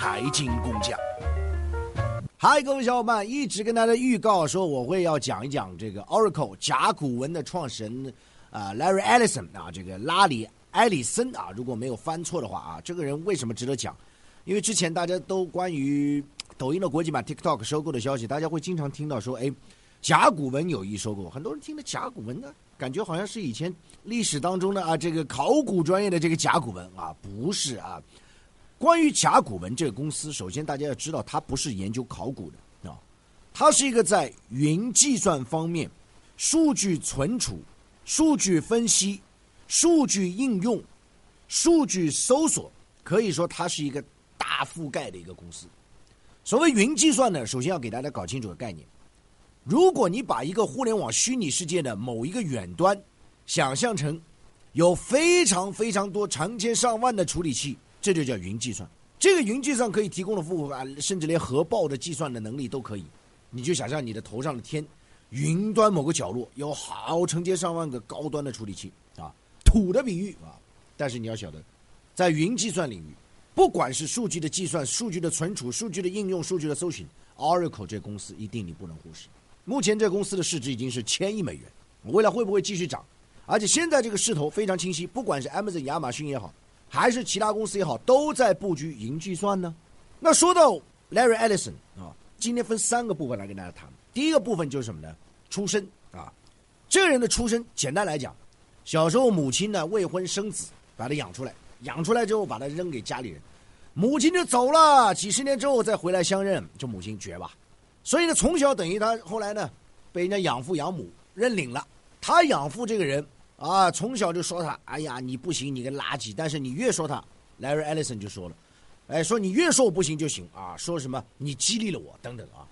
财经工匠。嗨，各位小伙伴，一直跟大家预告说我会要讲一讲这个 Oracle 甲骨文的创始人啊，Larry Ellison 啊，这个拉里埃里森啊，如果没有翻错的话啊，这个人为什么值得讲？因为之前大家都关于抖音的国际版 TikTok 收购的消息，大家会经常听到说，哎，甲骨文有意收购，很多人听的甲骨文呢，感觉好像是以前历史当中的啊，这个考古专业的这个甲骨文啊，不是啊。关于甲骨文这个公司，首先大家要知道，它不是研究考古的啊，它是一个在云计算方面、数据存储、数据分析、数据应用、数据搜索，可以说它是一个大覆盖的一个公司。所谓云计算呢，首先要给大家搞清楚个概念：如果你把一个互联网虚拟世界的某一个远端想象成有非常非常多、成千上万的处理器。这就叫云计算。这个云计算可以提供的服务啊，甚至连核爆的计算的能力都可以。你就想象你的头上的天，云端某个角落有好成千上万个高端的处理器啊，土的比喻啊。但是你要晓得，在云计算领域，不管是数据的计算、数据的存储、数据的应用、数据的搜寻，Oracle 这公司一定你不能忽视。目前这公司的市值已经是千亿美元，未来会不会继续涨？而且现在这个势头非常清晰，不管是 Amazon 亚马逊也好。还是其他公司也好，都在布局云计算呢。那说到 Larry Ellison 啊，今天分三个部分来跟大家谈。第一个部分就是什么呢？出身啊，这个人的出身，简单来讲，小时候母亲呢未婚生子，把他养出来，养出来之后把他扔给家里人，母亲就走了。几十年之后再回来相认，就母亲绝吧。所以呢，从小等于他后来呢被人家养父养母认领了。他养父这个人。啊，从小就说他，哎呀，你不行，你个垃圾。但是你越说他，Larry Ellison 就说了，哎，说你越说我不行就行啊，说什么你激励了我等等啊。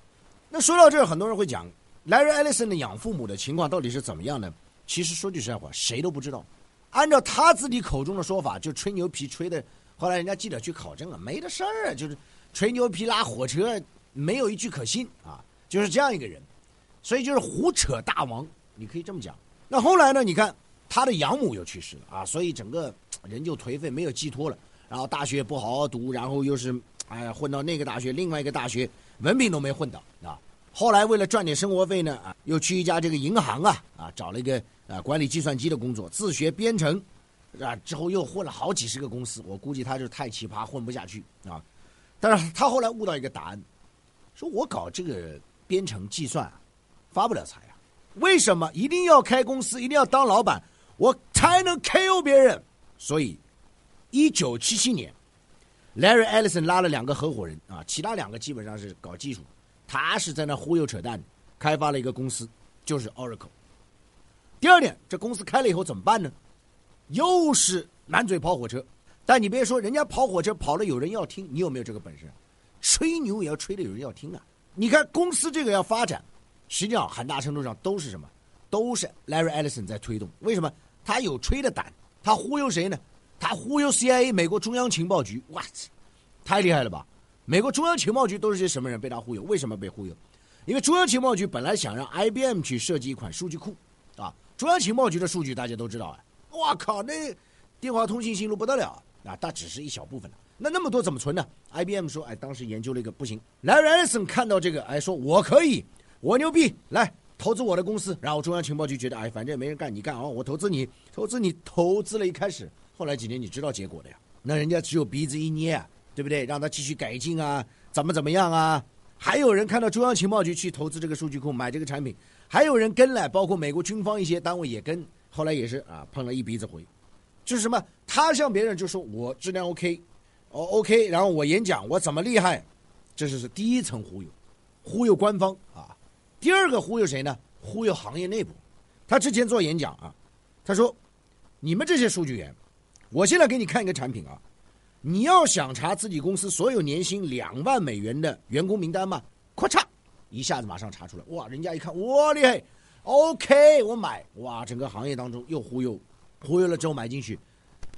那说到这儿，很多人会讲，Larry Ellison 的养父母的情况到底是怎么样呢？其实说句实在话，谁都不知道。按照他自己口中的说法，就吹牛皮吹的。后来人家记者去考证了，没的事儿，就是吹牛皮拉火车，没有一句可信啊，就是这样一个人。所以就是胡扯大王，你可以这么讲。那后来呢？你看。他的养母又去世了啊，所以整个人就颓废，没有寄托了。然后大学不好好读，然后又是哎混到那个大学，另外一个大学文凭都没混到啊。后来为了赚点生活费呢啊，又去一家这个银行啊啊找了一个啊管理计算机的工作，自学编程啊。之后又混了好几十个公司，我估计他就太奇葩，混不下去啊。但是他后来悟到一个答案，说我搞这个编程计算啊，发不了财啊。为什么一定要开公司，一定要当老板？我才能 KO 别人，所以，一九七七年，Larry Ellison 拉了两个合伙人啊，其他两个基本上是搞技术，他是在那忽悠扯淡，开发了一个公司，就是 Oracle。第二点，这公司开了以后怎么办呢？又是满嘴跑火车，但你别说，人家跑火车跑了有人要听，你有没有这个本事？吹牛也要吹的有人要听啊！你看公司这个要发展，实际上很大程度上都是什么？都是 Larry Ellison 在推动。为什么？他有吹的胆，他忽悠谁呢？他忽悠 CIA 美国中央情报局，哇，太厉害了吧！美国中央情报局都是些什么人被他忽悠？为什么被忽悠？因为中央情报局本来想让 IBM 去设计一款数据库，啊，中央情报局的数据大家都知道啊，哇靠，那电话通信信路不得了啊，但只是一小部分的，那那么多怎么存呢？IBM 说，哎，当时研究了一个不行，Larry Ellison 看到这个，哎，说我可以，我牛逼，来。投资我的公司，然后中央情报局觉得，哎，反正也没人干，你干啊，我投资你，投资你，投资了一开始，后来几年你知道结果的呀？那人家只有鼻子一捏，啊，对不对？让他继续改进啊，怎么怎么样啊？还有人看到中央情报局去投资这个数据库，买这个产品，还有人跟来，包括美国军方一些单位也跟，后来也是啊，碰了一鼻子灰。就是什么？他向别人就说我质量 OK，哦 OK，然后我演讲我怎么厉害？这就是第一层忽悠，忽悠官方啊。第二个忽悠谁呢？忽悠行业内部。他之前做演讲啊，他说：“你们这些数据员，我现在给你看一个产品啊，你要想查自己公司所有年薪两万美元的员工名单吗？咔嚓，一下子马上查出来。哇，人家一看，哇厉害，OK，我买。哇，整个行业当中又忽悠，忽悠了之后买进去，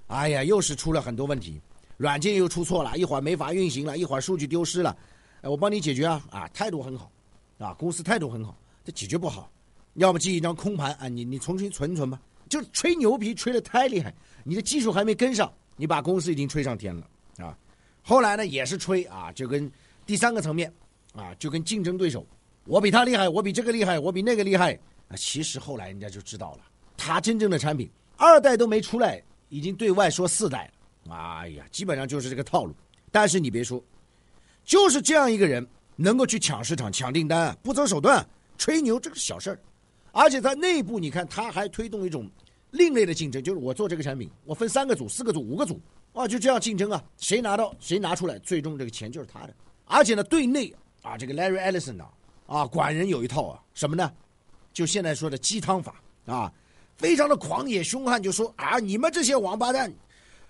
哎呀，又是出了很多问题，软件又出错了，一会儿没法运行了，一会儿数据丢失了，哎，我帮你解决啊，啊，态度很好。”啊，公司态度很好，这解决不好，要么寄一张空盘啊，你你重新存存吧。就吹牛皮吹的太厉害，你的技术还没跟上，你把公司已经吹上天了啊。后来呢也是吹啊，就跟第三个层面啊，就跟竞争对手，我比他厉害，我比这个厉害，我比那个厉害啊。其实后来人家就知道了，他真正的产品二代都没出来，已经对外说四代了。哎呀，基本上就是这个套路。但是你别说，就是这样一个人能够去抢市场、抢订单，不择手段吹牛，这个是小事儿。而且在内部，你看他还推动一种另类的竞争，就是我做这个产品，我分三个组、四个组、五个组，啊，就这样竞争啊，谁拿到谁拿出来，最终这个钱就是他的。而且呢，对内啊，这个 Larry Ellison 呢，啊，管人有一套啊，什么呢？就现在说的鸡汤法啊，非常的狂野凶悍，就说啊，你们这些王八蛋，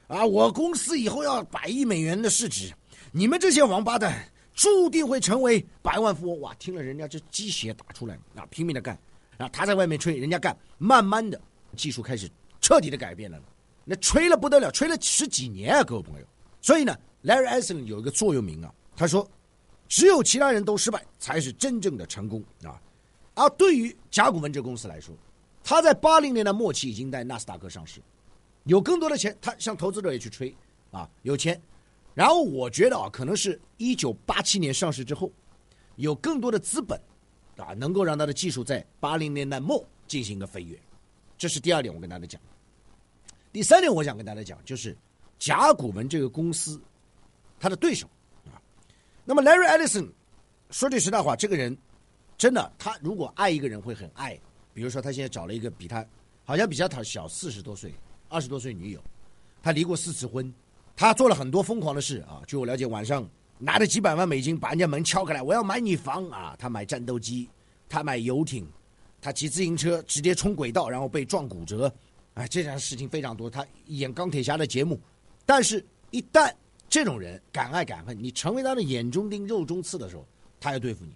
啊，我公司以后要百亿美元的市值，你们这些王八蛋注定会成为百万富翁。哇，听了人家这鸡血打出来啊，拼命的干。啊，他在外面吹，人家干，慢慢的技术开始彻底的改变了，那吹了不得了，吹了十几年啊，各位朋友。所以呢，Larry Ellison 有一个座右铭啊，他说：“只有其他人都失败，才是真正的成功啊。”而对于甲骨文这公司来说，他在八零年的末期已经在纳斯达克上市，有更多的钱，他向投资者也去吹啊，有钱。然后我觉得啊，可能是一九八七年上市之后，有更多的资本。啊，能够让他的技术在八零年代末进行一个飞跃，这是第二点，我跟大家讲。第三点，我想跟大家讲，就是甲骨文这个公司，他的对手啊。那么 Larry Ellison 说句实在话，这个人真的，他如果爱一个人会很爱。比如说，他现在找了一个比他好像比他小四十多岁、二十多岁女友，他离过四次婚，他做了很多疯狂的事啊。据我了解，晚上。拿着几百万美金把人家门敲开来，我要买你房啊！他买战斗机，他买游艇，他骑自行车直接冲轨道，然后被撞骨折，哎，这样的事情非常多。他演钢铁侠的节目，但是，一旦这种人敢爱敢恨，你成为他的眼中钉、肉中刺的时候，他要对付你。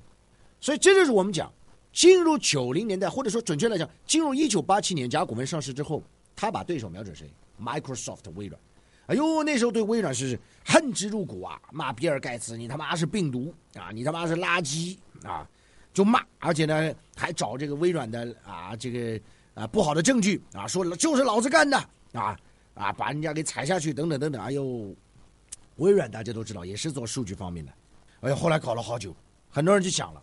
所以，这就是我们讲，进入九零年代，或者说准确来讲，进入一九八七年甲骨文上市之后，他把对手瞄准谁？Microsoft 微软。哎呦，那时候对微软是恨之入骨啊！骂比尔盖茨，你他妈是病毒啊！你他妈是垃圾啊！就骂，而且呢还找这个微软的啊这个啊不好的证据啊，说就是老子干的啊啊，把人家给踩下去等等等等。哎呦，微软大家都知道也是做数据方面的。哎呦，后来搞了好久，很多人就想了，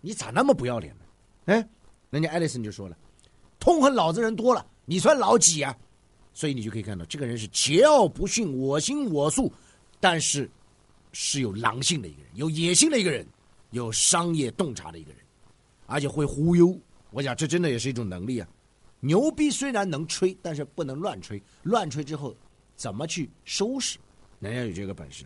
你咋那么不要脸呢？哎，人家艾利森就说了，痛恨老子人多了，你算老几啊？所以你就可以看到，这个人是桀骜不驯、我行我素，但是是有狼性的一个人，有野心的一个人，有商业洞察的一个人，而且会忽悠。我讲这真的也是一种能力啊！牛逼虽然能吹，但是不能乱吹，乱吹之后怎么去收拾？人家有这个本事，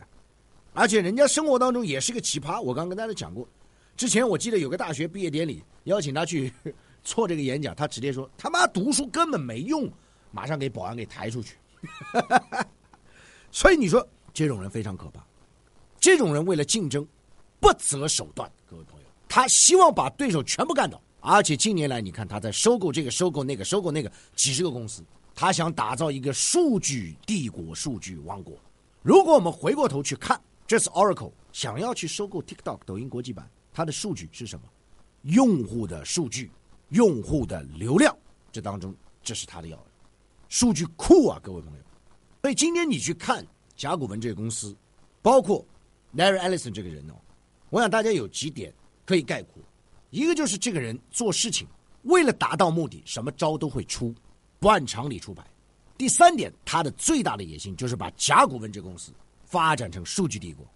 而且人家生活当中也是个奇葩。我刚跟大家讲过，之前我记得有个大学毕业典礼邀请他去做这个演讲，他直接说：“他妈读书根本没用。”马上给保安给抬出去，所以你说这种人非常可怕，这种人为了竞争不择手段，各位朋友，他希望把对手全部干倒，而且近年来你看他在收购这个、收购那个、收购那个几十个公司，他想打造一个数据帝国、数据王国。如果我们回过头去看，这次 Oracle 想要去收购 TikTok 抖音国际版，它的数据是什么？用户的数据、用户的流量，这当中这是他的要。数据库啊，各位朋友，所以今天你去看甲骨文这个公司，包括 Larry Ellison 这个人哦，我想大家有几点可以概括：一个就是这个人做事情为了达到目的，什么招都会出，不按常理出牌；第三点，他的最大的野心就是把甲骨文这公司发展成数据帝国。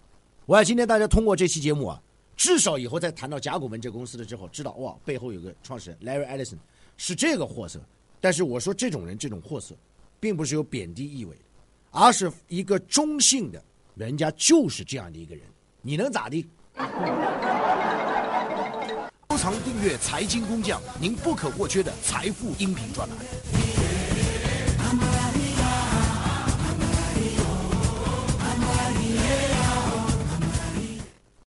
我想今天大家通过这期节目啊，至少以后再谈到甲骨文这公司的之后，知道哇，背后有个创始人 Larry Ellison 是这个货色。但是我说这种人这种货色，并不是有贬低意味，而是一个中性的，人家就是这样的一个人，你能咋地？收藏订阅财经工匠，您不可或缺的财富音频专栏。